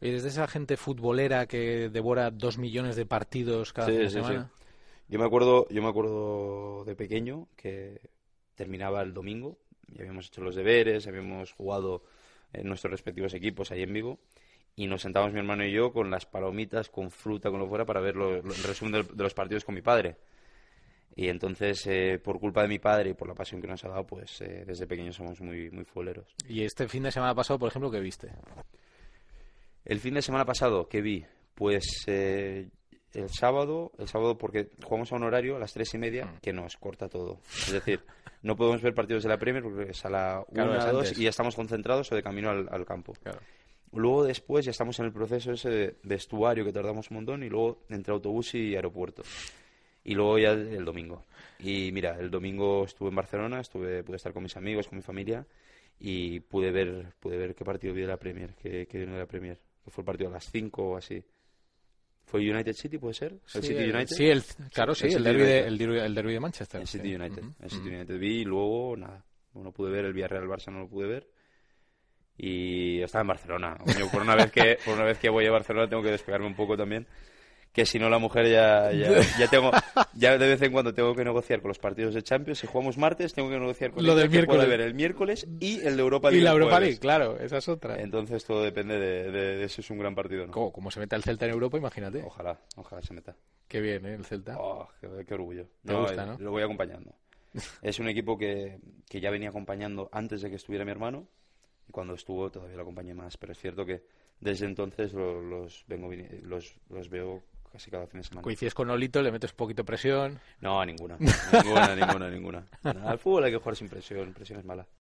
¿Y desde esa gente futbolera que devora dos millones de partidos cada Sí, fin de sí, semana? sí. Yo me acuerdo, yo me acuerdo de pequeño que terminaba el domingo y habíamos hecho los deberes, habíamos jugado en nuestros respectivos equipos ahí en Vigo y nos sentábamos mi hermano y yo con las palomitas, con fruta, con lo fuera para ver lo- lo- el resumen de, de los partidos con mi padre. Y entonces, eh, por culpa de mi padre y por la pasión que nos ha dado, pues eh, desde pequeños somos muy, muy futboleros. Y este fin de semana pasado, por ejemplo, ¿qué viste? El fin de semana pasado, ¿qué vi? Pues eh, el sábado, el sábado porque jugamos a un horario a las tres y media Mm. que nos corta todo. Es decir, no podemos ver partidos de la Premier porque es a la Claro, es una, dos y ya estamos concentrados o de camino al, al campo. Claro. Luego después ya estamos en el proceso ese de vestuario que tardamos un montón y luego entre autobús y aeropuerto. Y luego ya el, el domingo. Y mira, el domingo estuve en Barcelona, estuve, pude estar con mis amigos, con mi familia y pude ver, pude ver qué partido vi de la Premier, qué, qué vino de la Premier. Que fue el partido a las 5 o así. ¿Fue United City, puede ser? ¿El Sí, City United? Sí, el, claro, sí, El el, derbi de, el, derbi, el derbi de Manchester. El sí. City United. El City. United vi y luego nada. No pude ver el Villarreal Barça, no lo pude ver. Y estaba en Barcelona. Coño, por una vez que por una vez que voy a Barcelona tengo que despegarme un poco también. Que si no la mujer ya, ya, ya tengo ya de vez en cuando tengo que negociar con los partidos de Champions. Si jugamos martes tengo que negociar con Lo ella del miércoles. ver el miércoles y el de Europa Y League la el Europa jueves. League, claro, esa es otra. Entonces todo depende de, de- de si es un gran partido no. ¿Cómo, cómo se mete el Celta en Europa? Imagínate. Ojalá, ojalá se meta. Qué bien, ¿eh? El Celta. Oh, qué, qué orgullo. Te gusta, eh, ¿no? Lo voy acompañando. Es un equipo que, que ya venía acompañando antes de que estuviera mi hermano y cuando estuvo todavía lo acompañé más. Pero es cierto que desde entonces lo- los, vengo, los, los veo casi cada fin de semana. Coincides con Olito, le metes poquito de presión. No, ninguna. Ninguna, ninguna, ninguna. Al fútbol hay que jugar sin presión. Presión es mala.